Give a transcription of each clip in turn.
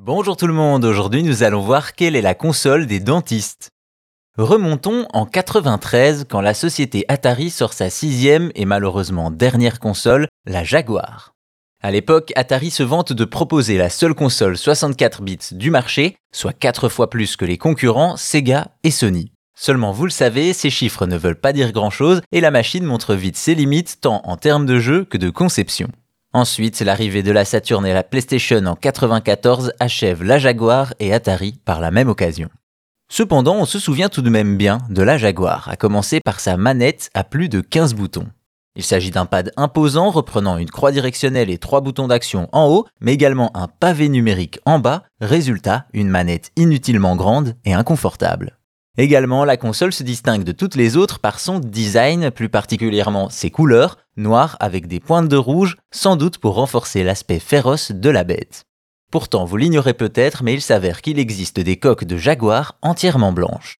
Bonjour tout le monde, aujourd'hui nous allons voir quelle est la console des dentistes. Remontons en 93 quand la société Atari sort sa sixième et malheureusement dernière console, la Jaguar. À l'époque, Atari se vante de proposer la seule console 64 bits du marché, soit 4 fois plus que les concurrents Sega et Sony. Seulement vous le savez, ces chiffres ne veulent pas dire grand chose et la machine montre vite ses limites tant en termes de jeu que de conception. Ensuite, l'arrivée de la Saturn et la PlayStation en 94 achève la Jaguar et Atari par la même occasion. Cependant, on se souvient tout de même bien de la Jaguar, à commencer par sa manette à plus de 15 boutons. Il s'agit d'un pad imposant reprenant une croix directionnelle et trois boutons d'action en haut, mais également un pavé numérique en bas, résultat, une manette inutilement grande et inconfortable. Également, la console se distingue de toutes les autres par son design, plus particulièrement ses couleurs, noires avec des pointes de rouge, sans doute pour renforcer l'aspect féroce de la bête. Pourtant, vous l'ignorez peut-être, mais il s'avère qu'il existe des coques de jaguar entièrement blanches.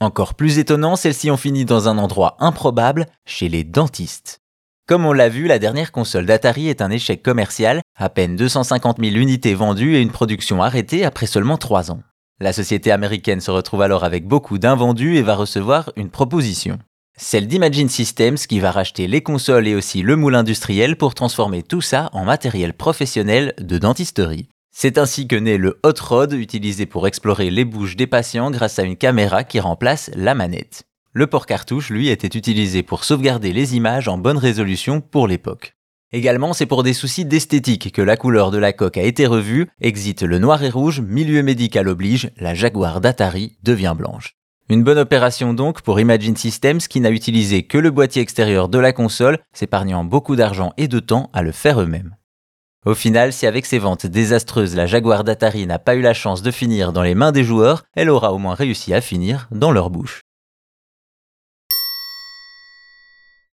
Encore plus étonnant, celles-ci ont fini dans un endroit improbable, chez les dentistes. Comme on l'a vu, la dernière console d'Atari est un échec commercial, à peine 250 000 unités vendues et une production arrêtée après seulement 3 ans. La société américaine se retrouve alors avec beaucoup d'invendus et va recevoir une proposition. Celle d'Imagine Systems qui va racheter les consoles et aussi le moule industriel pour transformer tout ça en matériel professionnel de dentisterie. C'est ainsi que naît le Hot Rod utilisé pour explorer les bouches des patients grâce à une caméra qui remplace la manette. Le port cartouche, lui, était utilisé pour sauvegarder les images en bonne résolution pour l'époque. Également, c'est pour des soucis d'esthétique que la couleur de la coque a été revue, exit le noir et rouge, milieu médical oblige, la Jaguar d'Atari devient blanche. Une bonne opération donc pour Imagine Systems qui n'a utilisé que le boîtier extérieur de la console, s'épargnant beaucoup d'argent et de temps à le faire eux-mêmes. Au final, si avec ses ventes désastreuses la Jaguar d'Atari n'a pas eu la chance de finir dans les mains des joueurs, elle aura au moins réussi à finir dans leur bouche.